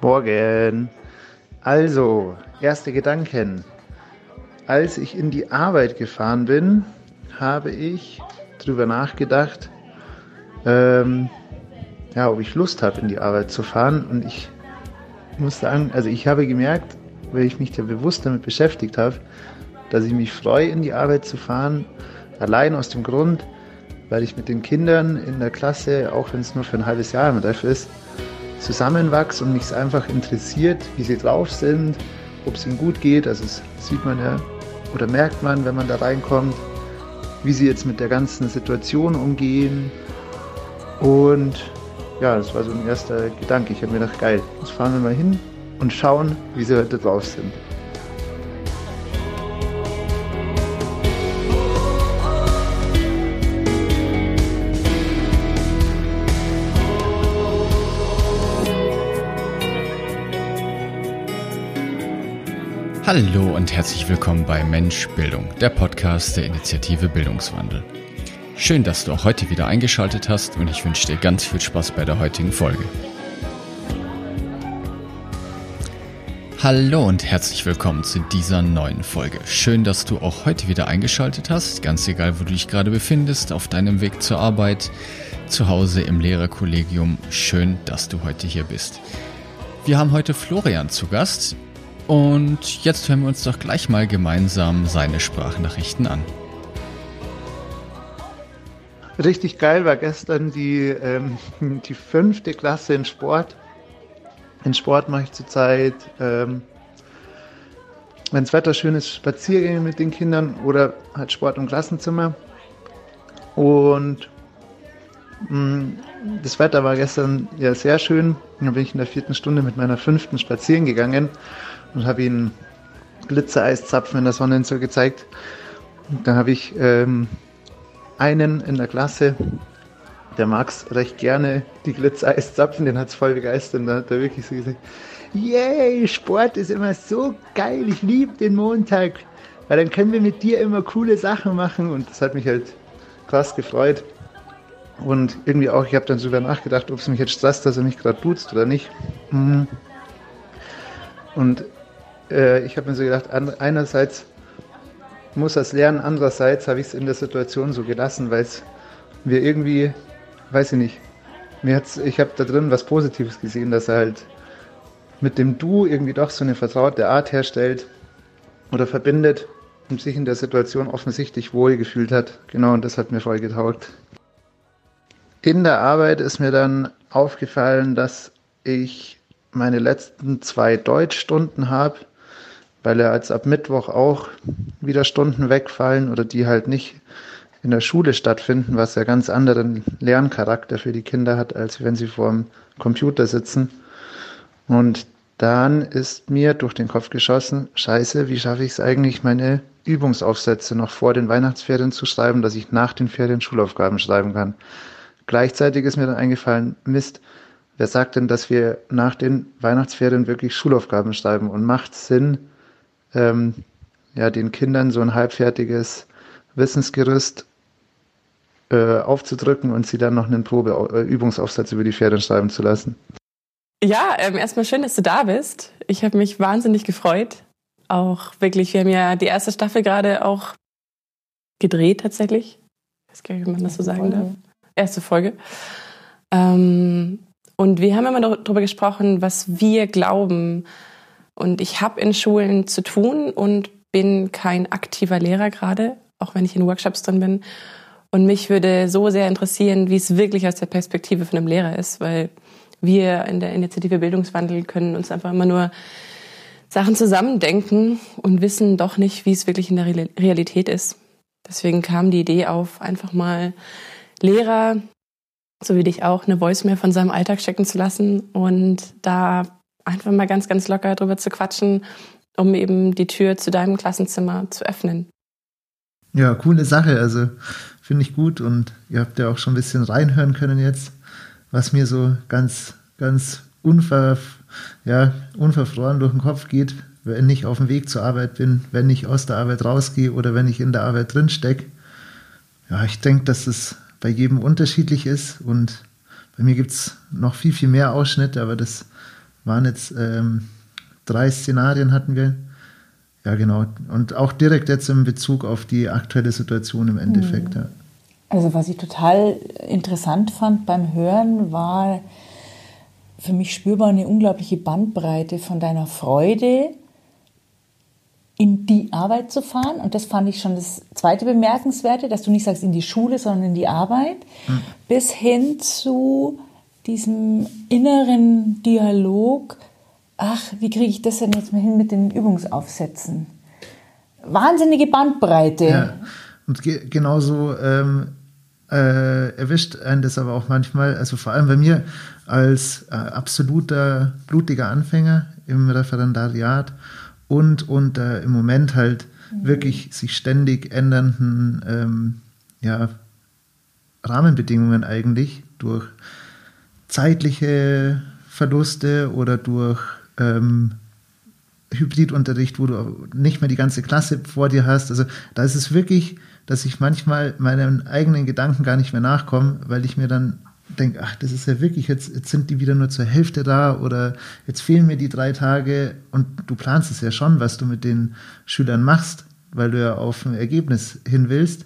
Morgen. Also, erste Gedanken. Als ich in die Arbeit gefahren bin, habe ich darüber nachgedacht, ähm, ja, ob ich Lust habe, in die Arbeit zu fahren. Und ich muss sagen, also ich habe gemerkt, weil ich mich ja bewusst damit beschäftigt habe, dass ich mich freue, in die Arbeit zu fahren. Allein aus dem Grund, weil ich mit den Kindern in der Klasse, auch wenn es nur für ein halbes Jahr immer dafür ist, zusammenwachse und mich einfach interessiert, wie sie drauf sind, ob es ihnen gut geht. Also das sieht man ja oder merkt man, wenn man da reinkommt, wie sie jetzt mit der ganzen Situation umgehen. Und ja, das war so ein erster Gedanke. Ich habe mir gedacht, geil, jetzt fahren wir mal hin und schauen, wie sie heute drauf sind. Hallo und herzlich willkommen bei Mensch Bildung, der Podcast der Initiative Bildungswandel. Schön, dass du auch heute wieder eingeschaltet hast und ich wünsche dir ganz viel Spaß bei der heutigen Folge. Hallo und herzlich willkommen zu dieser neuen Folge. Schön, dass du auch heute wieder eingeschaltet hast, ganz egal, wo du dich gerade befindest, auf deinem Weg zur Arbeit, zu Hause im Lehrerkollegium. Schön, dass du heute hier bist. Wir haben heute Florian zu Gast. Und jetzt hören wir uns doch gleich mal gemeinsam seine Sprachnachrichten an. Richtig geil war gestern die, ähm, die fünfte Klasse in Sport. In Sport mache ich zurzeit, ähm, wenn das Wetter schön ist, Spaziergänge mit den Kindern oder halt Sport im Klassenzimmer. Und mh, mm, das Wetter war gestern ja sehr schön. Dann bin ich in der vierten Stunde mit meiner fünften spazieren gegangen und habe ihn Glitzereiszapfen in der Sonne so gezeigt. Und dann habe ich ähm, einen in der Klasse, der mag es recht gerne, die Glitzereiszapfen, den hat es voll begeistert. Und da hat er wirklich so gesagt, yay, Sport ist immer so geil, ich liebe den Montag, weil dann können wir mit dir immer coole Sachen machen und das hat mich halt krass gefreut. Und irgendwie auch, ich habe dann sogar nachgedacht, ob es mich jetzt stresst, dass er mich gerade duzt oder nicht. Mhm. Und äh, ich habe mir so gedacht, einerseits muss das lernen, andererseits habe ich es in der Situation so gelassen, weil es mir irgendwie, weiß ich nicht, mir hat's, ich habe da drin was Positives gesehen, dass er halt mit dem Du irgendwie doch so eine vertraute Art herstellt oder verbindet und sich in der Situation offensichtlich wohl gefühlt hat. Genau, und das hat mir voll getaugt. In der Arbeit ist mir dann aufgefallen, dass ich meine letzten zwei Deutschstunden habe, weil er als ab Mittwoch auch wieder Stunden wegfallen oder die halt nicht in der Schule stattfinden, was ja ganz anderen Lerncharakter für die Kinder hat, als wenn sie vor dem Computer sitzen. Und dann ist mir durch den Kopf geschossen, scheiße, wie schaffe ich es eigentlich, meine Übungsaufsätze noch vor den Weihnachtsferien zu schreiben, dass ich nach den Ferien Schulaufgaben schreiben kann. Gleichzeitig ist mir dann eingefallen, Mist, wer sagt denn, dass wir nach den Weihnachtsferien wirklich Schulaufgaben schreiben? Und macht Sinn, ähm, ja, den Kindern so ein halbfertiges Wissensgerüst äh, aufzudrücken und sie dann noch einen Probeübungsaufsatz äh, über die Ferien schreiben zu lassen. Ja, ähm, erstmal schön, dass du da bist. Ich habe mich wahnsinnig gefreut. Auch wirklich, wir haben ja die erste Staffel gerade auch gedreht tatsächlich. Ich weiß gar nicht, wie man das so sagen darf. Erste Folge. Ähm, und wir haben immer darüber gesprochen, was wir glauben, und ich habe in Schulen zu tun und bin kein aktiver Lehrer gerade, auch wenn ich in Workshops drin bin. Und mich würde so sehr interessieren, wie es wirklich aus der Perspektive von einem Lehrer ist, weil wir in der Initiative Bildungswandel können uns einfach immer nur Sachen zusammendenken und wissen doch nicht, wie es wirklich in der Realität ist. Deswegen kam die Idee auf, einfach mal Lehrer, so wie dich auch, eine Voice mehr von seinem Alltag checken zu lassen und da einfach mal ganz, ganz locker drüber zu quatschen, um eben die Tür zu deinem Klassenzimmer zu öffnen. Ja, coole Sache. Also finde ich gut und ihr habt ja auch schon ein bisschen reinhören können jetzt, was mir so ganz, ganz unver, ja, unverfroren durch den Kopf geht, wenn ich auf dem Weg zur Arbeit bin, wenn ich aus der Arbeit rausgehe oder wenn ich in der Arbeit drin stecke. Ja, ich denke, dass es bei jedem unterschiedlich ist und bei mir gibt es noch viel, viel mehr Ausschnitte, aber das waren jetzt ähm, drei Szenarien hatten wir. Ja, genau. Und auch direkt jetzt in Bezug auf die aktuelle Situation im Endeffekt. Mhm. Ja. Also was ich total interessant fand beim Hören war für mich spürbar eine unglaubliche Bandbreite von deiner Freude in die Arbeit zu fahren. Und das fand ich schon das zweite Bemerkenswerte, dass du nicht sagst in die Schule, sondern in die Arbeit, mhm. bis hin zu diesem inneren Dialog, ach, wie kriege ich das denn jetzt mal hin mit den Übungsaufsätzen? Wahnsinnige Bandbreite. Ja. Und ge genauso ähm, äh, erwischt einen das aber auch manchmal, also vor allem bei mir als äh, absoluter blutiger Anfänger im Referendariat und unter im Moment halt mhm. wirklich sich ständig ändernden ähm, ja, Rahmenbedingungen eigentlich durch zeitliche Verluste oder durch ähm, Hybridunterricht, wo du nicht mehr die ganze Klasse vor dir hast. Also da ist es wirklich, dass ich manchmal meinen eigenen Gedanken gar nicht mehr nachkomme, weil ich mir dann denke, ach, das ist ja wirklich, jetzt, jetzt sind die wieder nur zur Hälfte da oder jetzt fehlen mir die drei Tage und du planst es ja schon, was du mit den Schülern machst, weil du ja auf ein Ergebnis hin willst.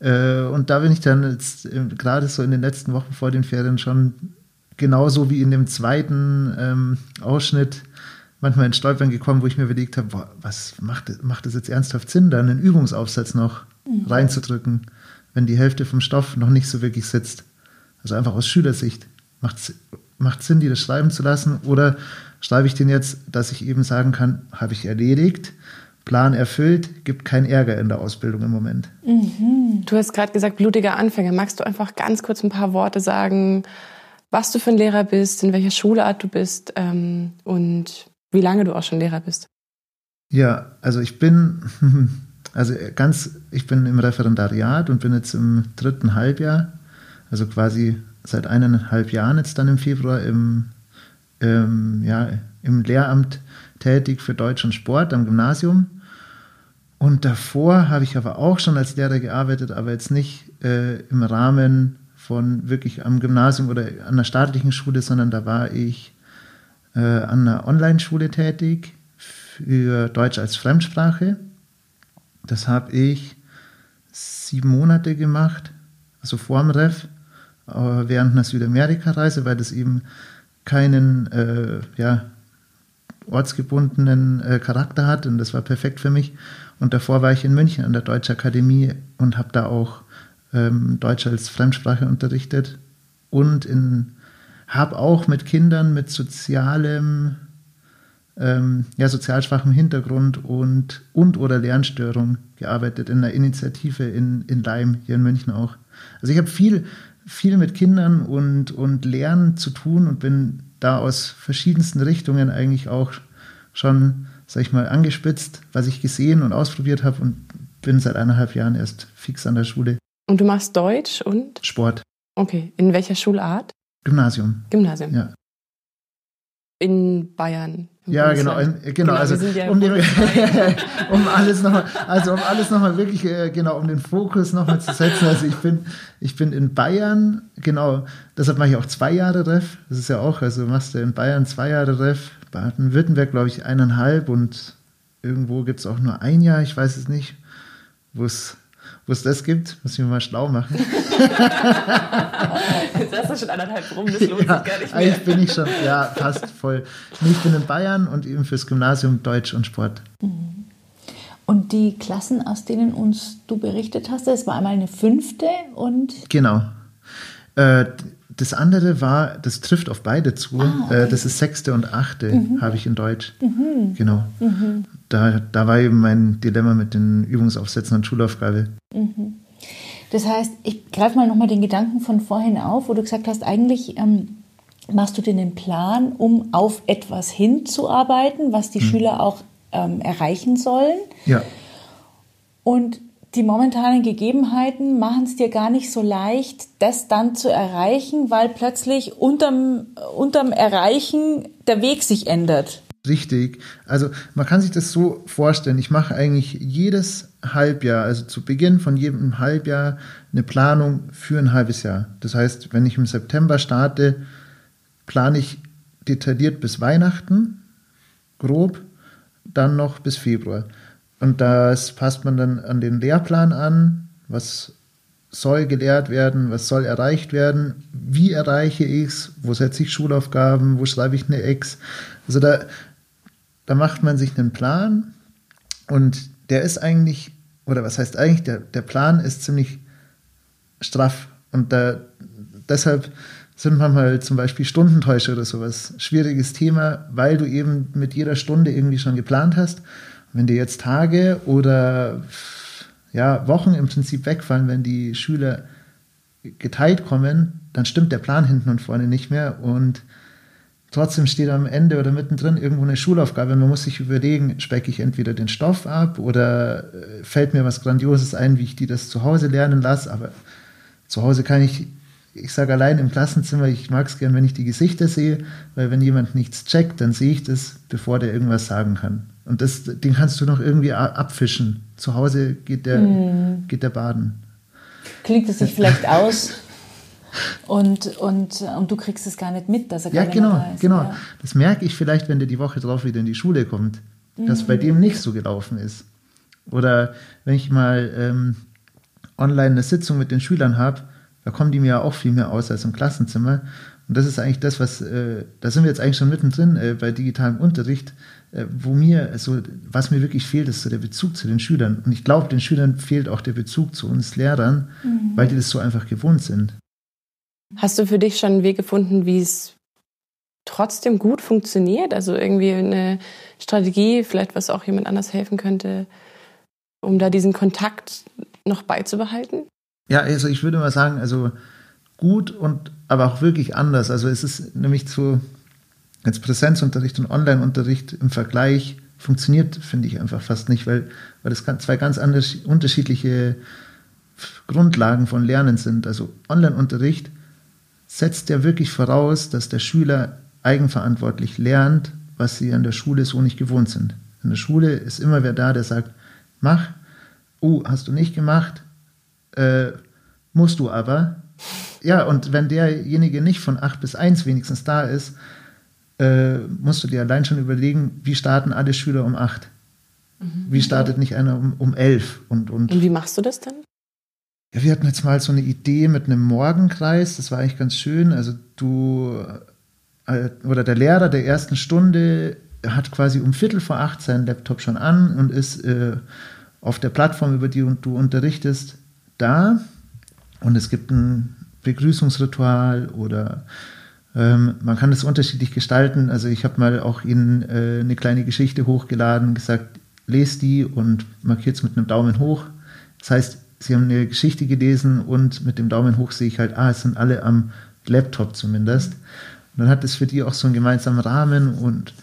Äh, und da bin ich dann jetzt gerade so in den letzten Wochen vor den Ferien schon genauso wie in dem zweiten ähm, Ausschnitt manchmal in Stolpern gekommen, wo ich mir überlegt habe, boah, was macht, macht es jetzt ernsthaft Sinn, da einen Übungsaufsatz noch mhm. reinzudrücken, wenn die Hälfte vom Stoff noch nicht so wirklich sitzt. Also einfach aus Schülersicht. Macht es Sinn, die das schreiben zu lassen? Oder schreibe ich den jetzt, dass ich eben sagen kann, habe ich erledigt, Plan erfüllt, gibt keinen Ärger in der Ausbildung im Moment. Mhm. Du hast gerade gesagt, blutiger Anfänger. Magst du einfach ganz kurz ein paar Worte sagen, was du für ein Lehrer bist, in welcher Schulart du bist ähm, und wie lange du auch schon Lehrer bist? Ja, also ich bin, also ganz, ich bin im Referendariat und bin jetzt im dritten Halbjahr also quasi seit eineinhalb Jahren jetzt dann im Februar im, ähm, ja, im Lehramt tätig für Deutsch und Sport am Gymnasium. Und davor habe ich aber auch schon als Lehrer gearbeitet, aber jetzt nicht äh, im Rahmen von wirklich am Gymnasium oder an einer staatlichen Schule, sondern da war ich äh, an einer Online-Schule tätig für Deutsch als Fremdsprache. Das habe ich sieben Monate gemacht, also vor dem Ref während einer Südamerika-Reise, weil das eben keinen äh, ja, ortsgebundenen äh, Charakter hat und das war perfekt für mich. Und davor war ich in München an der Deutschen Akademie und habe da auch ähm, Deutsch als Fremdsprache unterrichtet und habe auch mit Kindern mit sozialem, ähm, ja, sozial schwachem Hintergrund und, und oder Lernstörung gearbeitet in einer Initiative in, in Leim, hier in München auch. Also ich habe viel viel mit Kindern und, und Lernen zu tun und bin da aus verschiedensten Richtungen eigentlich auch schon, sag ich mal, angespitzt, was ich gesehen und ausprobiert habe und bin seit eineinhalb Jahren erst fix an der Schule. Und du machst Deutsch und? Sport. Okay. In welcher Schulart? Gymnasium. Gymnasium. Ja. In Bayern. Ja, genau, in, genau, genau, also ja um, den, um alles nochmal, also um alles nochmal wirklich, äh, genau, um den Fokus nochmal zu setzen. Also ich bin, ich bin in Bayern, genau, deshalb mache ich auch zwei Jahre Ref. Das ist ja auch, also machst du in Bayern zwei Jahre Ref, Baden-Württemberg, glaube ich, eineinhalb und irgendwo gibt es auch nur ein Jahr, ich weiß es nicht, wo es wo es das gibt, muss ich mir mal schlau machen. Jetzt hast du schon anderthalb rum, das lohnt ja, sich gar nicht mehr. Eigentlich bin ich schon, ja, fast voll. Ich bin in Bayern und eben fürs Gymnasium Deutsch und Sport. Mhm. Und die Klassen, aus denen uns du berichtet hast, das war einmal eine fünfte und. Genau. Äh, das andere war, das trifft auf beide zu. Ah, okay. äh, das ist sechste und achte, mhm. habe ich in Deutsch. Mhm. Genau. Mhm. Da, da war eben mein Dilemma mit den Übungsaufsätzen und Schulaufgabe. Mhm. Das heißt, ich greife mal nochmal den Gedanken von vorhin auf, wo du gesagt hast, eigentlich ähm, machst du dir den Plan, um auf etwas hinzuarbeiten, was die mhm. Schüler auch ähm, erreichen sollen. Ja. Und die momentanen Gegebenheiten machen es dir gar nicht so leicht, das dann zu erreichen, weil plötzlich unterm, unterm Erreichen der Weg sich ändert. Richtig. Also man kann sich das so vorstellen. Ich mache eigentlich jedes Halbjahr, also zu Beginn von jedem Halbjahr, eine Planung für ein halbes Jahr. Das heißt, wenn ich im September starte, plane ich detailliert bis Weihnachten, grob, dann noch bis Februar. Und das passt man dann an den Lehrplan an, was soll gelehrt werden, was soll erreicht werden, wie erreiche ich es, wo setze ich Schulaufgaben, wo schreibe ich eine Ex. Also da, da macht man sich einen Plan und der ist eigentlich, oder was heißt eigentlich, der, der Plan ist ziemlich straff und da, deshalb sind manchmal zum Beispiel Stundentäusche oder sowas schwieriges Thema, weil du eben mit jeder Stunde irgendwie schon geplant hast. wenn dir jetzt Tage oder ja, Wochen im Prinzip wegfallen, wenn die Schüler geteilt kommen, dann stimmt der Plan hinten und vorne nicht mehr und trotzdem steht am Ende oder mittendrin irgendwo eine Schulaufgabe und man muss sich überlegen, specke ich entweder den Stoff ab oder äh, fällt mir was Grandioses ein, wie ich die das zu Hause lernen lasse, aber zu Hause kann ich, ich sage allein im Klassenzimmer, ich mag es gern, wenn ich die Gesichter sehe, weil wenn jemand nichts checkt, dann sehe ich das, bevor der irgendwas sagen kann. Und das, den kannst du noch irgendwie abfischen. Zu Hause geht der, mm. geht der baden. Klingt es sich vielleicht aus und, und, und du kriegst es gar nicht mit, dass er ja, genau, da ist. Genau, ja. Das merke ich vielleicht, wenn der die Woche drauf wieder in die Schule kommt, mhm. dass bei dem nicht so gelaufen ist. Oder wenn ich mal ähm, online eine Sitzung mit den Schülern habe, da kommen die mir ja auch viel mehr aus als im Klassenzimmer. Und das ist eigentlich das, was, äh, da sind wir jetzt eigentlich schon mittendrin äh, bei digitalem Unterricht, äh, wo mir, also, was mir wirklich fehlt, ist so der Bezug zu den Schülern. Und ich glaube, den Schülern fehlt auch der Bezug zu uns Lehrern, mhm. weil die das so einfach gewohnt sind. Hast du für dich schon einen Weg gefunden, wie es trotzdem gut funktioniert? Also irgendwie eine Strategie, vielleicht was auch jemand anders helfen könnte, um da diesen Kontakt noch beizubehalten? Ja, also ich würde mal sagen, also gut und aber auch wirklich anders. Also es ist nämlich zu jetzt Präsenzunterricht und Onlineunterricht im Vergleich funktioniert, finde ich einfach fast nicht, weil, weil das zwei ganz anders, unterschiedliche Grundlagen von Lernen sind. Also Onlineunterricht setzt ja wirklich voraus, dass der Schüler eigenverantwortlich lernt, was sie an der Schule so nicht gewohnt sind. In der Schule ist immer wer da, der sagt, mach, oh, hast du nicht gemacht, äh, musst du aber. Ja, und wenn derjenige nicht von 8 bis 1 wenigstens da ist, äh, musst du dir allein schon überlegen, wie starten alle Schüler um 8? Mhm. Wie startet nicht einer um, um 11? Und, und, und wie machst du das dann? Ja, wir hatten jetzt mal so eine Idee mit einem Morgenkreis, das war eigentlich ganz schön. Also du äh, oder der Lehrer der ersten Stunde hat quasi um Viertel vor acht seinen Laptop schon an und ist äh, auf der Plattform, über die du unterrichtest, da. Und es gibt ein Begrüßungsritual oder ähm, man kann das unterschiedlich gestalten. Also ich habe mal auch Ihnen äh, eine kleine Geschichte hochgeladen, gesagt, lest die und markiert es mit einem Daumen hoch. Das heißt, Sie haben eine Geschichte gelesen und mit dem Daumen hoch sehe ich halt, ah, es sind alle am Laptop zumindest. Und dann hat es für die auch so einen gemeinsamen Rahmen und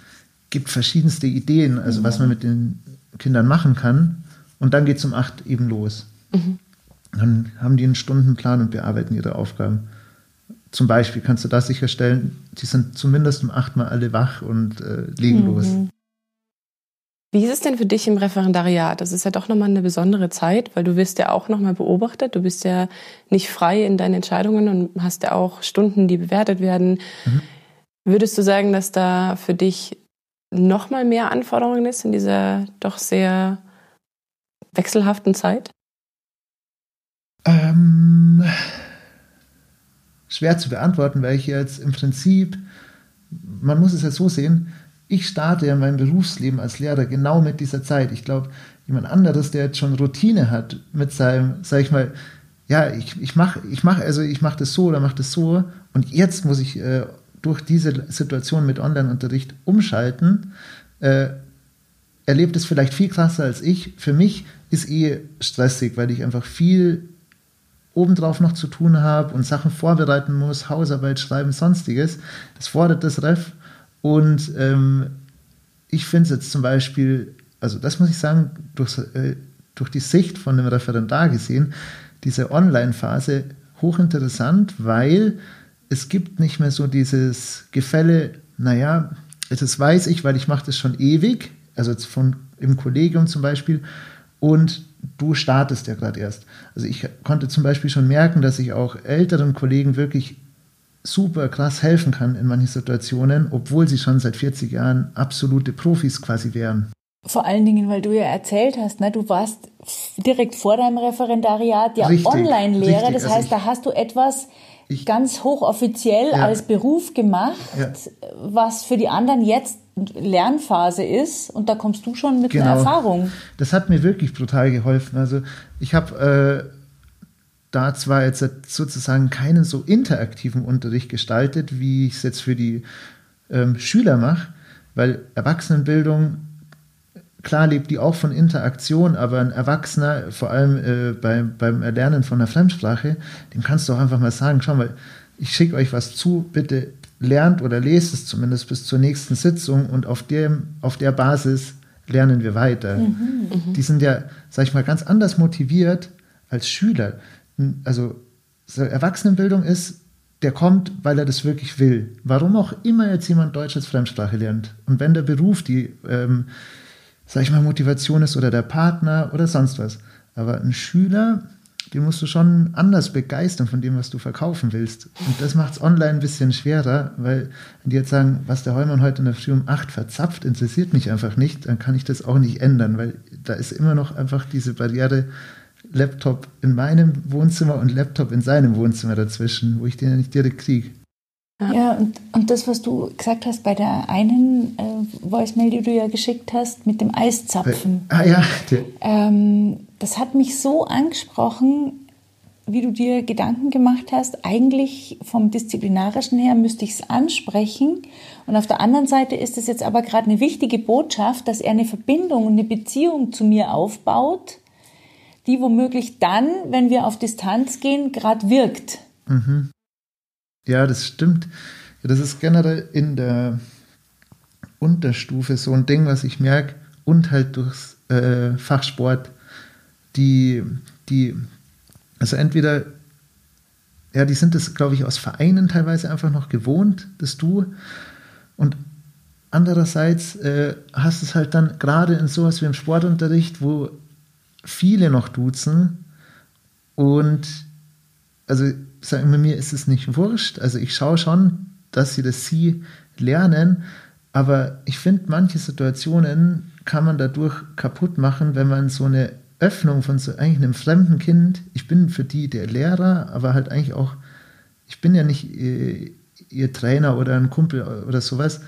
gibt verschiedenste Ideen, also mhm. was man mit den Kindern machen kann. Und dann geht es um acht eben los. Mhm. Dann haben die einen Stundenplan und bearbeiten ihre Aufgaben. Zum Beispiel kannst du da sicherstellen, die sind zumindest um acht Mal alle wach und äh, legen mhm. los. Wie ist es denn für dich im Referendariat? Das ist ja doch nochmal eine besondere Zeit, weil du wirst ja auch nochmal beobachtet. Du bist ja nicht frei in deinen Entscheidungen und hast ja auch Stunden, die bewertet werden. Mhm. Würdest du sagen, dass da für dich nochmal mehr Anforderungen ist in dieser doch sehr wechselhaften Zeit? Ähm, schwer zu beantworten, weil ich jetzt im Prinzip, man muss es ja so sehen, ich starte ja mein Berufsleben als Lehrer genau mit dieser Zeit. Ich glaube, jemand anderes, der jetzt schon Routine hat mit seinem, sag ich mal, ja, ich, ich mache, ich mach, also ich das so oder mache das so und jetzt muss ich äh, durch diese Situation mit Online-Unterricht umschalten, äh, erlebt es vielleicht viel krasser als ich. Für mich ist eh stressig, weil ich einfach viel obendrauf noch zu tun habe und Sachen vorbereiten muss, Hausarbeit schreiben, sonstiges. Das fordert das Ref und ähm, ich finde es jetzt zum Beispiel, also das muss ich sagen, durch, äh, durch die Sicht von dem Referendar gesehen, diese Online-Phase hochinteressant, weil es gibt nicht mehr so dieses Gefälle, naja, das weiß ich, weil ich mache das schon ewig, also jetzt von, im Kollegium zum Beispiel, und du startest ja gerade erst. Also ich konnte zum Beispiel schon merken, dass ich auch älteren Kollegen wirklich super krass helfen kann in manchen Situationen, obwohl sie schon seit 40 Jahren absolute Profis quasi wären. Vor allen Dingen, weil du ja erzählt hast, ne, du warst direkt vor deinem Referendariat ja Online-Lehrer. Das also heißt, da hast du etwas ich, ganz hochoffiziell ja. als Beruf gemacht, ja. was für die anderen jetzt Lernphase ist. Und da kommst du schon mit genau. einer Erfahrung. Das hat mir wirklich brutal geholfen. Also ich habe äh, da zwar jetzt sozusagen keinen so interaktiven Unterricht gestaltet, wie ich es jetzt für die ähm, Schüler mache, weil Erwachsenenbildung Klar lebt die auch von Interaktion, aber ein Erwachsener, vor allem äh, bei, beim Erlernen von einer Fremdsprache, dem kannst du auch einfach mal sagen, schau mal, ich schicke euch was zu, bitte lernt oder lest es zumindest bis zur nächsten Sitzung und auf, dem, auf der Basis lernen wir weiter. Mhm, mhm. die sind ja, sag ich mal, ganz anders motiviert als Schüler. Also so Erwachsenenbildung ist, der kommt, weil er das wirklich will. Warum auch immer jetzt jemand Deutsch als Fremdsprache lernt. Und wenn der Beruf die ähm, sag ich mal, Motivation ist oder der Partner oder sonst was. Aber ein Schüler, den musst du schon anders begeistern von dem, was du verkaufen willst. Und das macht es online ein bisschen schwerer, weil wenn die jetzt sagen, was der Heumann heute in der Früh um 8 verzapft, interessiert mich einfach nicht, dann kann ich das auch nicht ändern, weil da ist immer noch einfach diese Barriere Laptop in meinem Wohnzimmer und Laptop in seinem Wohnzimmer dazwischen, wo ich den ja nicht direkt kriege. Ja, und, und das, was du gesagt hast bei der einen äh, Voicemail, die du ja geschickt hast, mit dem Eiszapfen. Ah ja. Ähm, das hat mich so angesprochen, wie du dir Gedanken gemacht hast. Eigentlich vom Disziplinarischen her müsste ich es ansprechen. Und auf der anderen Seite ist es jetzt aber gerade eine wichtige Botschaft, dass er eine Verbindung und eine Beziehung zu mir aufbaut, die womöglich dann, wenn wir auf Distanz gehen, gerade wirkt. Mhm. Ja, das stimmt. Das ist generell in der Unterstufe so ein Ding, was ich merke, und halt durchs äh, Fachsport, die, die, also entweder, ja, die sind das, glaube ich, aus Vereinen teilweise einfach noch gewohnt, das Du. Und andererseits äh, hast es halt dann gerade in sowas wie im Sportunterricht, wo viele noch duzen und also sagen wir mir, ist es nicht wurscht. Also ich schaue schon, dass sie das Sie lernen, aber ich finde, manche Situationen kann man dadurch kaputt machen, wenn man so eine Öffnung von so eigentlich einem fremden Kind, ich bin für die der Lehrer, aber halt eigentlich auch, ich bin ja nicht ihr, ihr Trainer oder ein Kumpel oder sowas.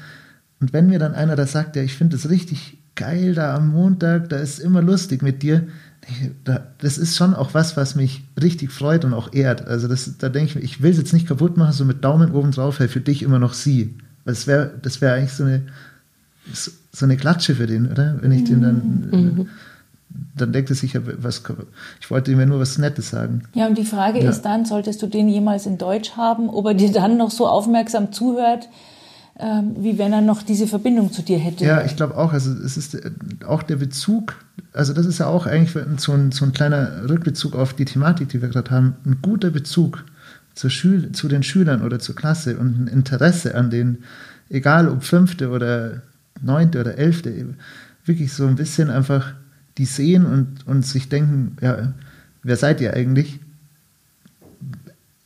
Und wenn mir dann einer da sagt, ja, ich finde das richtig geil da am Montag, da ist immer lustig mit dir, das ist schon auch was, was mich richtig freut und auch ehrt. Also das, da denke ich, ich will es jetzt nicht kaputt machen, so mit Daumen oben drauf, hey, für dich immer noch sie. Das wäre das wär eigentlich so eine, so eine Klatsche für den, oder? Wenn ich den dann, mhm. dann denkt er sich, was, ich wollte ihm ja nur was Nettes sagen. Ja, und die Frage ja. ist dann, solltest du den jemals in Deutsch haben, ob er dir dann noch so aufmerksam zuhört, ähm, wie wenn er noch diese Verbindung zu dir hätte. Ja, ich glaube auch. Also es ist äh, auch der Bezug, also das ist ja auch eigentlich so ein, so ein kleiner Rückbezug auf die Thematik, die wir gerade haben, ein guter Bezug zur Schül zu den Schülern oder zur Klasse und ein Interesse an den, egal ob fünfte oder neunte oder elfte, wirklich so ein bisschen einfach die sehen und, und sich denken, ja, wer seid ihr eigentlich?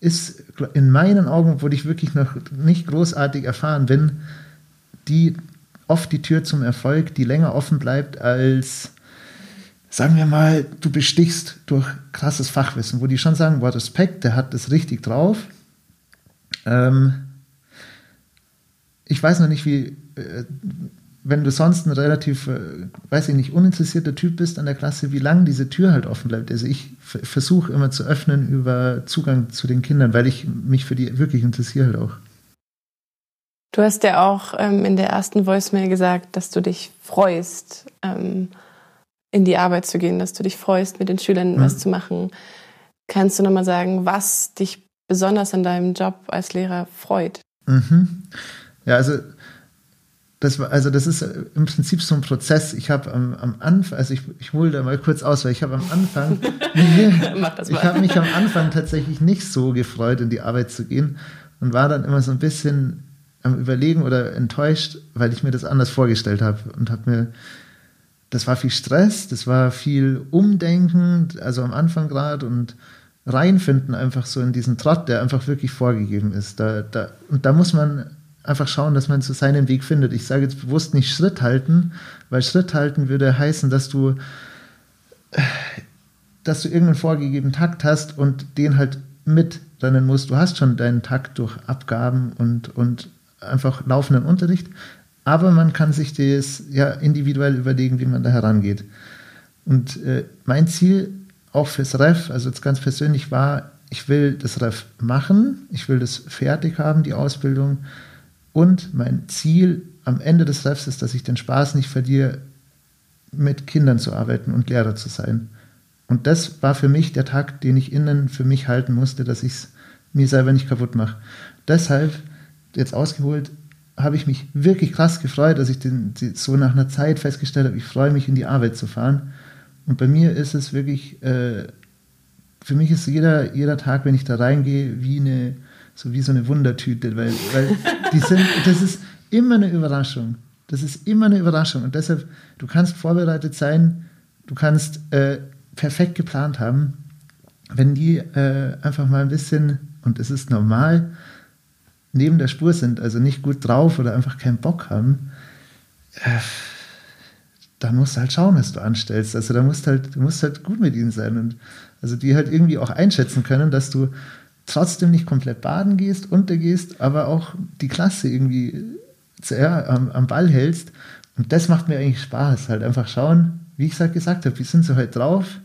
ist in meinen Augen, wo ich wirklich noch nicht großartig erfahren bin, die oft die Tür zum Erfolg, die länger offen bleibt als, sagen wir mal, du bestichst durch krasses Fachwissen, wo die schon sagen, boah, Respekt, der hat das richtig drauf. Ähm, ich weiß noch nicht, wie, äh, wenn du sonst ein relativ, äh, weiß ich nicht, uninteressierter Typ bist an der Klasse, wie lange diese Tür halt offen bleibt. Also ich versuche immer zu öffnen über Zugang zu den Kindern, weil ich mich für die wirklich interessiere halt auch. Du hast ja auch ähm, in der ersten Voicemail gesagt, dass du dich freust, ähm, in die Arbeit zu gehen, dass du dich freust, mit den Schülern mhm. was zu machen. Kannst du nochmal sagen, was dich besonders an deinem Job als Lehrer freut? Mhm. Ja, also das also das ist im Prinzip so ein Prozess. Ich habe am, am Anfang, also ich, ich hole da mal kurz aus, weil ich habe am Anfang, ich habe mich am Anfang tatsächlich nicht so gefreut, in die Arbeit zu gehen und war dann immer so ein bisschen am Überlegen oder enttäuscht, weil ich mir das anders vorgestellt habe und habe mir, das war viel Stress, das war viel Umdenken, also am Anfang gerade und reinfinden, einfach so in diesen Trott, der einfach wirklich vorgegeben ist. Da, da, und da muss man einfach schauen, dass man so seinen Weg findet. Ich sage jetzt bewusst nicht Schritt halten, weil Schritt halten würde heißen, dass du, dass du irgendeinen vorgegebenen Takt hast und den halt mitrennen musst. Du hast schon deinen Takt durch Abgaben und, und einfach laufenden Unterricht, aber man kann sich das ja individuell überlegen, wie man da herangeht. Und äh, mein Ziel auch fürs Ref, also jetzt ganz persönlich war, ich will das Ref machen, ich will das fertig haben, die Ausbildung. Und mein Ziel am Ende des Refs ist, dass ich den Spaß nicht verliere, mit Kindern zu arbeiten und Lehrer zu sein. Und das war für mich der Tag, den ich innen für mich halten musste, dass ich es mir selber nicht kaputt mache. Deshalb, jetzt ausgeholt, habe ich mich wirklich krass gefreut, dass ich den, so nach einer Zeit festgestellt habe, ich freue mich, in die Arbeit zu fahren. Und bei mir ist es wirklich, äh, für mich ist jeder, jeder Tag, wenn ich da reingehe, wie eine, so wie so eine Wundertüte, weil, weil die sind, das ist immer eine Überraschung. Das ist immer eine Überraschung. Und deshalb, du kannst vorbereitet sein, du kannst äh, perfekt geplant haben. Wenn die äh, einfach mal ein bisschen, und es ist normal, neben der Spur sind, also nicht gut drauf oder einfach keinen Bock haben, äh, dann musst du halt schauen, was du anstellst. Also da musst halt, du musst halt gut mit ihnen sein und also die halt irgendwie auch einschätzen können, dass du trotzdem nicht komplett baden gehst, untergehst, aber auch die Klasse irgendwie ja, am, am, Ball hältst. Und das macht mir eigentlich Spaß. Halt einfach schauen, wie ich es halt gesagt habe, wie sind sie heute drauf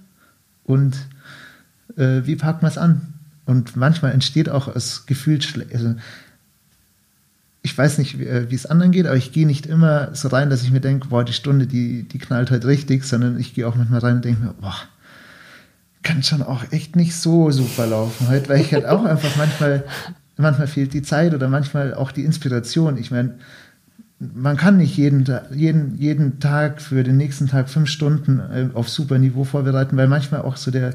und äh, wie packen wir es an. Und manchmal entsteht auch das Gefühl, also ich weiß nicht, äh, wie es anderen geht, aber ich gehe nicht immer so rein, dass ich mir denke, boah, die Stunde, die, die knallt halt richtig, sondern ich gehe auch manchmal rein und denke mir, boah, kann schon auch echt nicht so super laufen heute, weil ich halt auch einfach manchmal, manchmal fehlt die Zeit oder manchmal auch die Inspiration. Ich meine, man kann nicht jeden, jeden, jeden Tag für den nächsten Tag fünf Stunden äh, auf super Niveau vorbereiten, weil manchmal auch so der,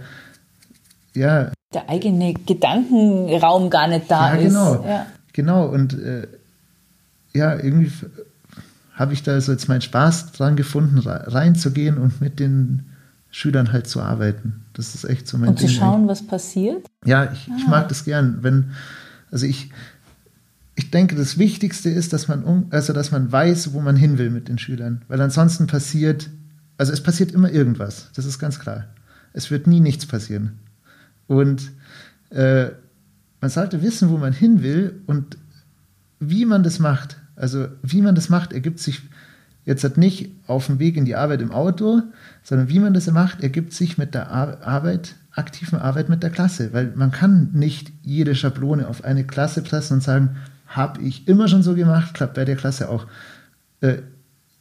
ja. Der eigene Gedankenraum gar nicht da ja, genau, ist. Ja, genau. Und äh, ja, irgendwie habe ich da so jetzt meinen Spaß dran gefunden, reinzugehen und mit den Schülern halt zu arbeiten. Das ist echt so mein Und Ding. zu schauen, was passiert? Ja, ich, ah. ich mag das gern. Wenn, also ich, ich denke, das Wichtigste ist, dass man, also dass man weiß, wo man hin will mit den Schülern. Weil ansonsten passiert, also es passiert immer irgendwas. Das ist ganz klar. Es wird nie nichts passieren. Und äh, man sollte wissen, wo man hin will und wie man das macht. Also wie man das macht, ergibt sich jetzt halt nicht auf dem Weg in die Arbeit im Auto, sondern wie man das macht, ergibt sich mit der Arbeit, aktiven Arbeit mit der Klasse. Weil man kann nicht jede Schablone auf eine Klasse pressen und sagen, habe ich immer schon so gemacht, klappt bei der Klasse auch. Äh,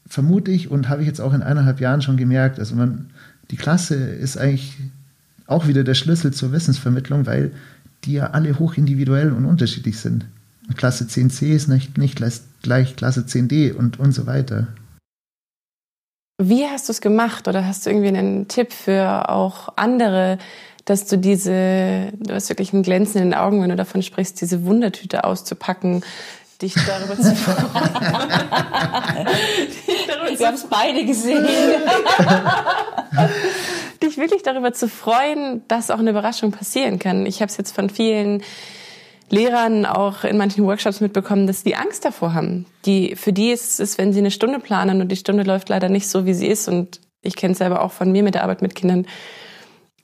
vermute ich und habe ich jetzt auch in eineinhalb Jahren schon gemerkt. Also man, die Klasse ist eigentlich auch wieder der Schlüssel zur Wissensvermittlung, weil die ja alle hochindividuell und unterschiedlich sind. Klasse 10c ist nicht, nicht gleich Klasse 10d und, und so weiter. Wie hast du es gemacht oder hast du irgendwie einen Tipp für auch andere, dass du diese, du hast wirklich ein Glänzen in den Augen, wenn du davon sprichst, diese Wundertüte auszupacken, dich darüber zu freuen. Wir haben es beide gesehen. dich wirklich darüber zu freuen, dass auch eine Überraschung passieren kann. Ich habe es jetzt von vielen Lehrern auch in manchen Workshops mitbekommen, dass die Angst davor haben. Die, für die ist es, wenn sie eine Stunde planen und die Stunde läuft leider nicht so, wie sie ist. Und ich kenne es selber auch von mir mit der Arbeit mit Kindern.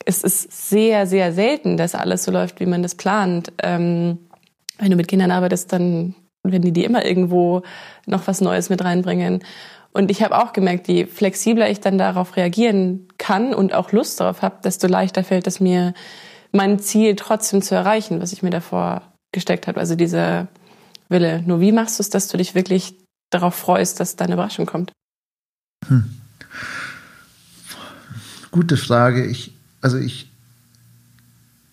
Es ist sehr, sehr selten, dass alles so läuft, wie man das plant. Ähm, wenn du mit Kindern arbeitest, dann werden die dir immer irgendwo noch was Neues mit reinbringen. Und ich habe auch gemerkt, je flexibler ich dann darauf reagieren kann und auch Lust darauf habe, desto leichter fällt es mir, mein Ziel trotzdem zu erreichen, was ich mir davor gesteckt habe. Also dieser Wille. Nur wie machst du es, dass du dich wirklich darauf freust, dass deine Überraschung kommt? Hm. Gute Frage. Ich, also ich,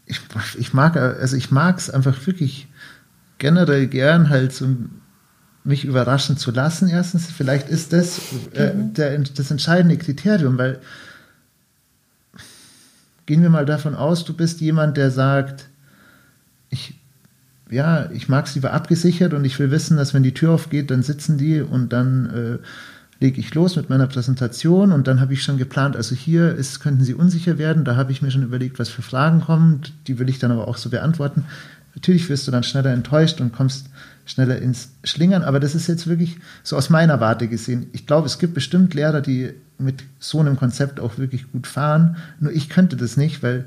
ich, ich mag, also ich mag es einfach wirklich generell gern halt so mich überraschen zu lassen. Erstens, vielleicht ist das äh, mhm. der, das entscheidende Kriterium, weil gehen wir mal davon aus, du bist jemand, der sagt, ich ja, ich mag es lieber abgesichert und ich will wissen, dass wenn die Tür aufgeht, dann sitzen die und dann äh, lege ich los mit meiner Präsentation. Und dann habe ich schon geplant, also hier ist, könnten Sie unsicher werden, da habe ich mir schon überlegt, was für Fragen kommen, die will ich dann aber auch so beantworten. Natürlich wirst du dann schneller enttäuscht und kommst schneller ins Schlingern, aber das ist jetzt wirklich so aus meiner Warte gesehen. Ich glaube, es gibt bestimmt Lehrer, die mit so einem Konzept auch wirklich gut fahren, nur ich könnte das nicht, weil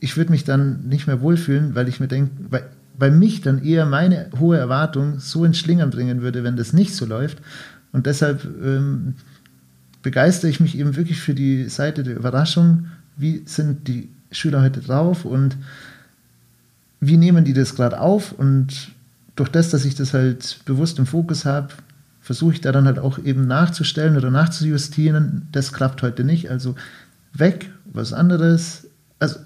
ich würde mich dann nicht mehr wohlfühlen, weil ich mir denke, weil, weil mich dann eher meine hohe Erwartung so ins Schlingern bringen würde, wenn das nicht so läuft. Und deshalb ähm, begeistere ich mich eben wirklich für die Seite der Überraschung. Wie sind die Schüler heute drauf und wie nehmen die das gerade auf? Und durch das, dass ich das halt bewusst im Fokus habe, versuche ich da dann halt auch eben nachzustellen oder nachzujustieren. Das klappt heute nicht. Also weg, was anderes. Also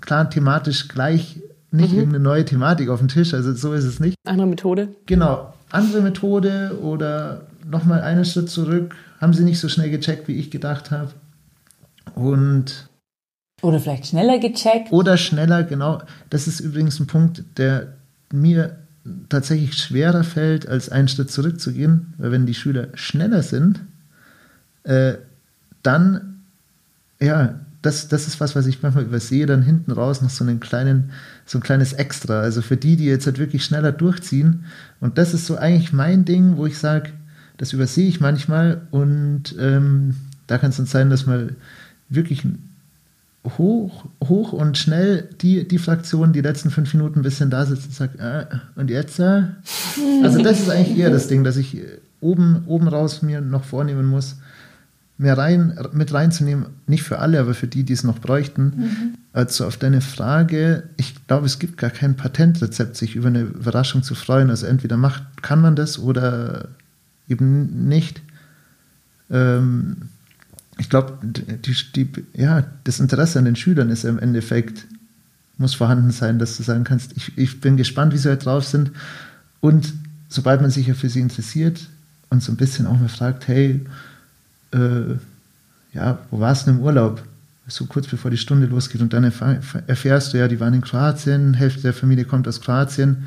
klar, thematisch gleich, nicht mhm. irgendeine neue Thematik auf dem Tisch. Also so ist es nicht. Andere Methode? Genau, andere Methode oder nochmal einen Schritt zurück, haben sie nicht so schnell gecheckt, wie ich gedacht habe. Und. Oder vielleicht schneller gecheckt. Oder schneller, genau. Das ist übrigens ein Punkt, der mir tatsächlich schwerer fällt, als einen Schritt zurückzugehen, weil wenn die Schüler schneller sind, äh, dann, ja, das, das ist was, was ich manchmal übersehe, dann hinten raus noch so einen kleinen, so ein kleines Extra. Also für die, die jetzt halt wirklich schneller durchziehen. Und das ist so eigentlich mein Ding, wo ich sage, das übersehe ich manchmal und ähm, da kann es dann sein, dass man wirklich hoch, hoch und schnell die, die Fraktion die letzten fünf Minuten ein bisschen da sitzt und sagt, äh, und jetzt? Äh? Also das ist eigentlich eher das Ding, dass ich oben, oben raus mir noch vornehmen muss, mehr rein, mit reinzunehmen, nicht für alle, aber für die, die es noch bräuchten. Mhm. Also auf deine Frage, ich glaube, es gibt gar kein Patentrezept, sich über eine Überraschung zu freuen. Also entweder macht, kann man das oder eben nicht. Ähm, ich glaube, die, die, ja, das Interesse an den Schülern ist im Endeffekt, muss vorhanden sein, dass du sagen kannst, ich, ich bin gespannt, wie sie heute drauf sind. Und sobald man sich ja für sie interessiert und so ein bisschen auch mal fragt, hey, äh, ja, wo warst du im Urlaub? So kurz bevor die Stunde losgeht und dann erfährst du ja, die waren in Kroatien, Hälfte der Familie kommt aus Kroatien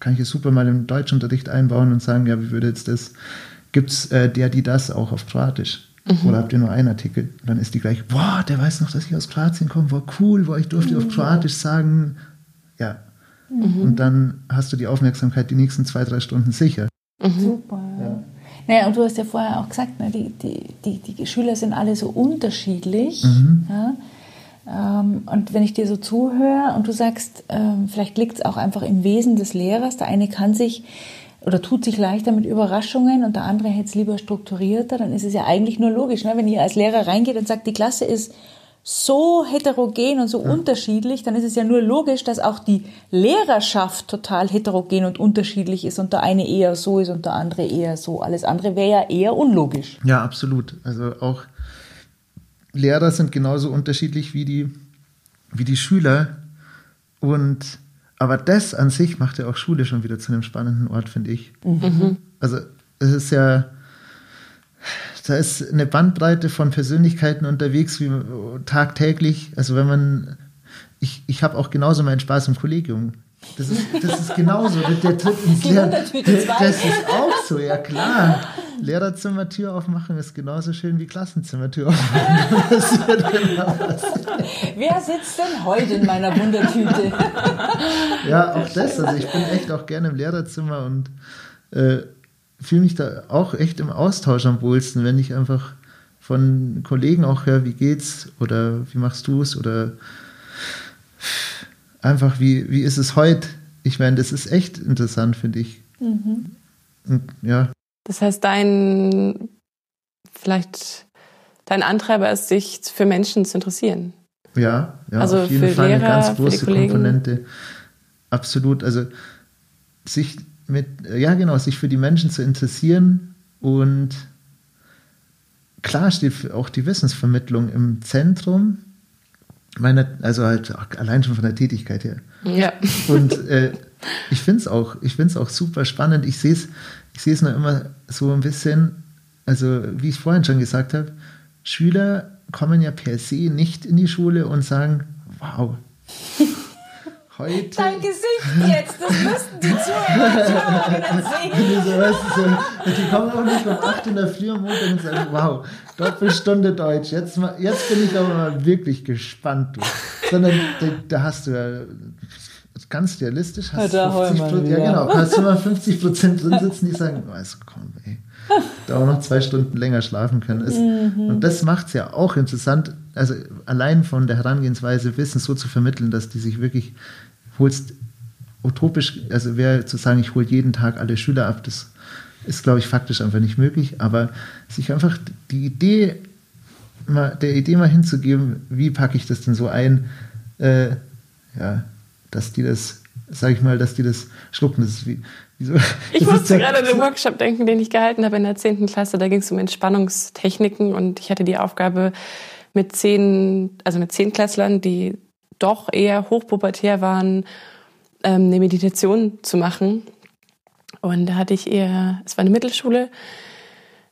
kann ich es super mal im Deutschunterricht einbauen und sagen, ja, wie würde jetzt das, gibt es äh, der, die das auch auf Kroatisch? Mhm. Oder habt ihr nur einen Artikel? Und dann ist die gleich, boah, der weiß noch, dass ich aus Kroatien komme, war cool, wo ich durfte mhm. auf Kroatisch sagen, ja. Mhm. Und dann hast du die Aufmerksamkeit die nächsten zwei, drei Stunden sicher. Mhm. Super. Ja. Naja, und du hast ja vorher auch gesagt, ne, die, die, die, die Schüler sind alle so unterschiedlich. Mhm. Ja? Ähm, und wenn ich dir so zuhöre und du sagst, ähm, vielleicht liegt es auch einfach im Wesen des Lehrers, der eine kann sich oder tut sich leichter mit Überraschungen und der andere hätte es lieber strukturierter, dann ist es ja eigentlich nur logisch, ne? wenn ihr als Lehrer reingeht und sagt, die Klasse ist so heterogen und so ja. unterschiedlich, dann ist es ja nur logisch, dass auch die Lehrerschaft total heterogen und unterschiedlich ist und der eine eher so ist und der andere eher so. Alles andere wäre ja eher unlogisch. Ja, absolut. Also auch Lehrer sind genauso unterschiedlich wie die, wie die Schüler. Und aber das an sich macht ja auch Schule schon wieder zu einem spannenden Ort, finde ich. Mhm. Also es ist ja, da ist eine Bandbreite von Persönlichkeiten unterwegs wie tagtäglich. Also wenn man, ich, ich habe auch genauso meinen Spaß im Kollegium. Das ist, das ist genauso. Der, der tritt ins Lehr Das ist auch so, ja klar. Lehrerzimmertür aufmachen ist genauso schön wie Klassenzimmertür aufmachen. Wer sitzt denn heute in meiner Wundertüte? ja, auch das. Also ich bin echt auch gerne im Lehrerzimmer und äh, fühle mich da auch echt im Austausch am wohlsten, wenn ich einfach von Kollegen auch höre, wie geht's oder wie machst du es oder einfach, wie, wie ist es heute? Ich meine, das ist echt interessant, finde ich. Mhm. Und, ja. Das heißt, dein, vielleicht, dein Antreiber ist, sich für Menschen zu interessieren. Ja, ja also auf jeden Fall Lehrer, eine ganz große Komponente. Absolut. Also, sich mit, ja genau, sich für die Menschen zu interessieren und klar steht auch die Wissensvermittlung im Zentrum, meine, also halt allein schon von der Tätigkeit her. Ja. Und äh, ich finde es auch, ich finde es auch super spannend. Ich sehe es, ich sehe es nur immer so ein bisschen, also wie ich vorhin schon gesagt habe, Schüler kommen ja per se nicht in die Schule und sagen, wow, heute. Dein Gesicht jetzt, das müssten die Zuhörer sehen. so, weißt du, so, die kommen auch nicht um 8 in der Früh am Montag und sagen, wow, Doppelstunde Deutsch, jetzt, mal, jetzt bin ich aber mal wirklich gespannt. Du. Sondern da, da hast du ja ganz realistisch, hast ja, 50 Prozent, ja genau, hast du mal 50 Prozent drin sitzen, die sagen, oh, also komm, ey, da auch noch zwei Stunden länger schlafen können. Ist, mhm. Und das macht es ja auch interessant, also allein von der Herangehensweise Wissen so zu vermitteln, dass die sich wirklich holst utopisch, also wäre zu sagen, ich hole jeden Tag alle Schüler ab, das ist, glaube ich, faktisch einfach nicht möglich, aber sich einfach die Idee, mal, der Idee mal hinzugeben, wie packe ich das denn so ein, äh, ja, dass die das, sag ich mal, dass die das schlucken. Das ist wie, so, ich musste gerade an den Workshop denken, den ich gehalten habe in der 10. Klasse. Da ging es um Entspannungstechniken und ich hatte die Aufgabe mit zehn, also mit zehn Klässlern, die doch eher hochpubertär waren, ähm, eine Meditation zu machen. Und da hatte ich eher, es war eine Mittelschule,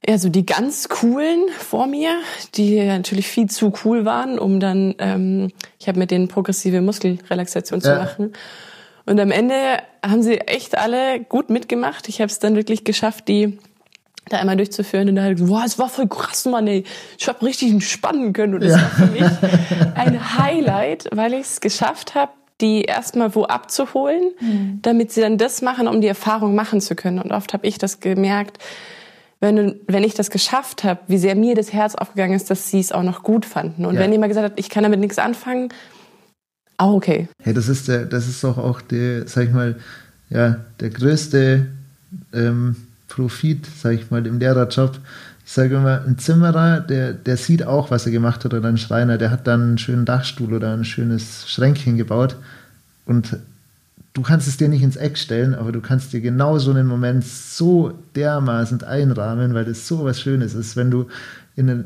eher so die ganz coolen vor mir, die natürlich viel zu cool waren, um dann, ähm, ich habe mit denen progressive Muskelrelaxation zu ja. machen. Und am Ende haben sie echt alle gut mitgemacht. Ich habe es dann wirklich geschafft, die da einmal durchzuführen und da halt, wow, es war voll krass, Mann, ey. Ich habe richtig entspannen können und das ja. war für mich ein Highlight, weil ich es geschafft habe, die erstmal wo abzuholen, mhm. damit sie dann das machen, um die Erfahrung machen zu können. Und oft habe ich das gemerkt, wenn, wenn ich das geschafft habe, wie sehr mir das Herz aufgegangen ist, dass sie es auch noch gut fanden. Und ja. wenn jemand gesagt hat, ich kann damit nichts anfangen, auch okay. Hey, das ist der, das ist doch auch der, sag ich mal, ja, der größte ähm, Profit, sag ich mal, im Lehrerjob. Ich sage immer, ein Zimmerer, der, der sieht auch, was er gemacht hat, oder ein Schreiner, der hat dann einen schönen Dachstuhl oder ein schönes Schränkchen gebaut und du kannst es dir nicht ins Eck stellen, aber du kannst dir genau so einen Moment so dermaßen einrahmen, weil das so was Schönes ist, wenn du in eine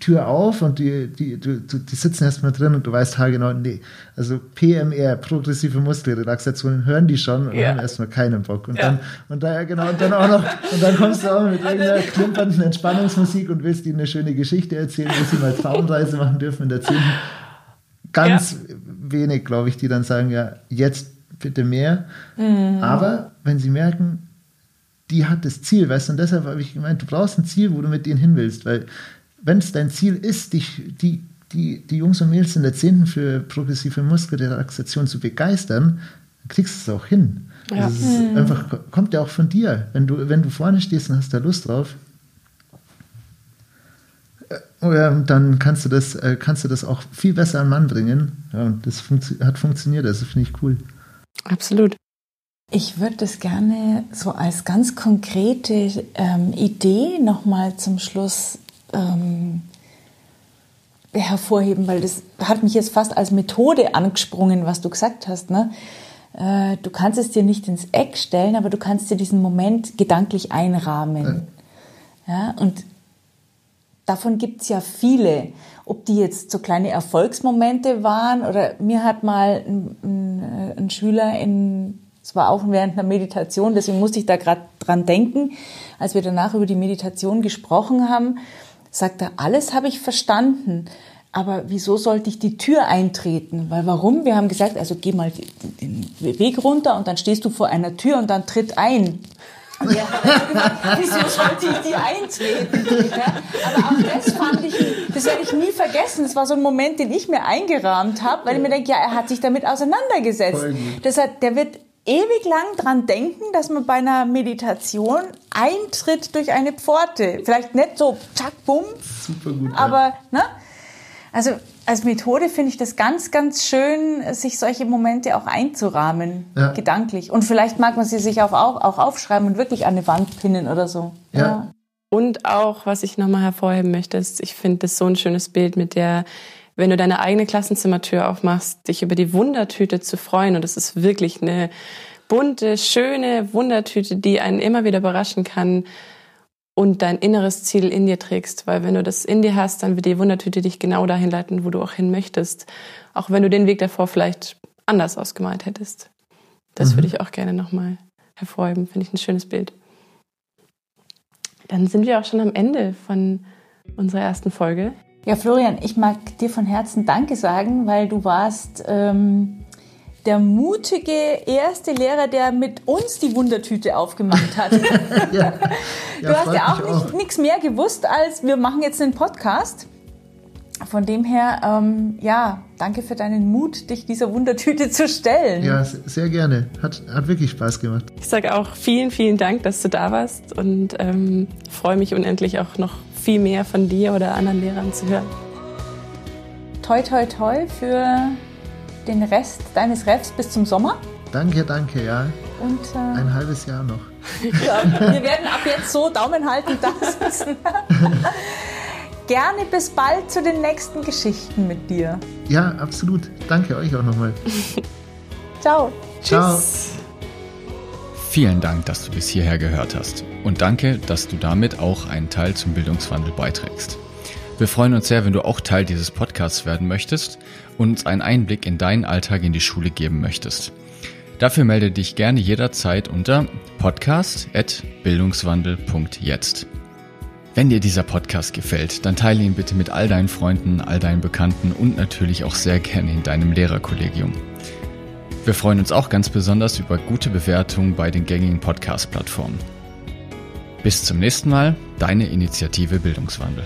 Tür auf und die, die, die, die sitzen erstmal drin und du weißt haargenau, nee, also PMR, progressive Muskelrelaxation, hören die schon und ja. haben erstmal keinen Bock. Und ja. dann, und da, genau, und dann auch noch, und dann kommst du auch mit irgendeiner klimpernden Entspannungsmusik und willst ihnen eine schöne Geschichte erzählen, wo sie mal Traumreise machen dürfen in der 10. Ganz ja. wenig, glaube ich, die dann sagen, ja, jetzt bitte mehr. Mhm. Aber wenn sie merken, die hat das Ziel, weißt du, und deshalb habe ich gemeint, du brauchst ein Ziel, wo du mit denen hin willst, weil wenn es dein Ziel ist, dich, die, die, die Jungs und Mädels in der 10. für progressive Muskelrelaxation zu begeistern, dann kriegst du es auch hin. Ja. Also es mhm. einfach, kommt ja auch von dir. Wenn du, wenn du vorne stehst und hast da Lust drauf, äh, dann kannst du das, äh, kannst du das auch viel besser an Mann bringen. Ja, und das funktio hat funktioniert, das finde ich cool. Absolut. Ich würde das gerne so als ganz konkrete ähm, Idee nochmal zum Schluss ähm, hervorheben, weil das hat mich jetzt fast als Methode angesprungen, was du gesagt hast. Ne? Äh, du kannst es dir nicht ins Eck stellen, aber du kannst dir diesen Moment gedanklich einrahmen. Ja, und davon gibt es ja viele. Ob die jetzt so kleine Erfolgsmomente waren oder mir hat mal ein, ein, ein Schüler in, es war auch während einer Meditation, deswegen musste ich da gerade dran denken, als wir danach über die Meditation gesprochen haben, sagt er, alles habe ich verstanden. Aber wieso sollte ich die Tür eintreten? Weil warum? Wir haben gesagt, also geh mal den Weg runter und dann stehst du vor einer Tür und dann tritt ein. Ja, wieso sollte ich die eintreten? Ja, aber auch das fand ich, das werde ich nie vergessen. Das war so ein Moment, den ich mir eingerahmt habe, weil ich mir denke, ja, er hat sich damit auseinandergesetzt. Deshalb, der wird ewig lang dran denken, dass man bei einer Meditation eintritt durch eine Pforte. Vielleicht nicht so, zack, bumm. Super gut. Aber, ne? Also, als Methode finde ich das ganz, ganz schön, sich solche Momente auch einzurahmen, ja. gedanklich. Und vielleicht mag man sie sich auch, auch aufschreiben und wirklich an eine Wand pinnen oder so. Ja. ja. Und auch, was ich nochmal hervorheben möchte, ist, ich finde das so ein schönes Bild mit der wenn du deine eigene Klassenzimmertür aufmachst, dich über die Wundertüte zu freuen. Und es ist wirklich eine bunte, schöne Wundertüte, die einen immer wieder überraschen kann und dein inneres Ziel in dir trägst. Weil wenn du das in dir hast, dann wird die Wundertüte dich genau dahin leiten, wo du auch hin möchtest. Auch wenn du den Weg davor vielleicht anders ausgemalt hättest. Das mhm. würde ich auch gerne nochmal hervorheben. Finde ich ein schönes Bild. Dann sind wir auch schon am Ende von unserer ersten Folge. Ja, Florian, ich mag dir von Herzen Danke sagen, weil du warst ähm, der mutige erste Lehrer, der mit uns die Wundertüte aufgemacht hat. ja. Du ja, hast ja auch nichts mehr gewusst, als wir machen jetzt einen Podcast. Von dem her, ähm, ja, danke für deinen Mut, dich dieser Wundertüte zu stellen. Ja, sehr gerne. Hat, hat wirklich Spaß gemacht. Ich sage auch vielen, vielen Dank, dass du da warst und ähm, freue mich unendlich auch noch viel mehr von dir oder anderen Lehrern zu hören. Toi, toi, toi für den Rest deines Refs bis zum Sommer. Danke, danke, ja. Und, äh, Ein halbes Jahr noch. ja, wir werden ab jetzt so Daumen halten da sitzen. Gerne bis bald zu den nächsten Geschichten mit dir. Ja, absolut. Danke euch auch nochmal. Ciao. Ciao. Tschüss. Vielen Dank, dass du bis hierher gehört hast. Und danke, dass du damit auch einen Teil zum Bildungswandel beiträgst. Wir freuen uns sehr, wenn du auch Teil dieses Podcasts werden möchtest und uns einen Einblick in deinen Alltag in die Schule geben möchtest. Dafür melde dich gerne jederzeit unter podcast.bildungswandel.jetzt. Wenn dir dieser Podcast gefällt, dann teile ihn bitte mit all deinen Freunden, all deinen Bekannten und natürlich auch sehr gerne in deinem Lehrerkollegium. Wir freuen uns auch ganz besonders über gute Bewertungen bei den gängigen Podcast-Plattformen. Bis zum nächsten Mal, deine Initiative Bildungswandel.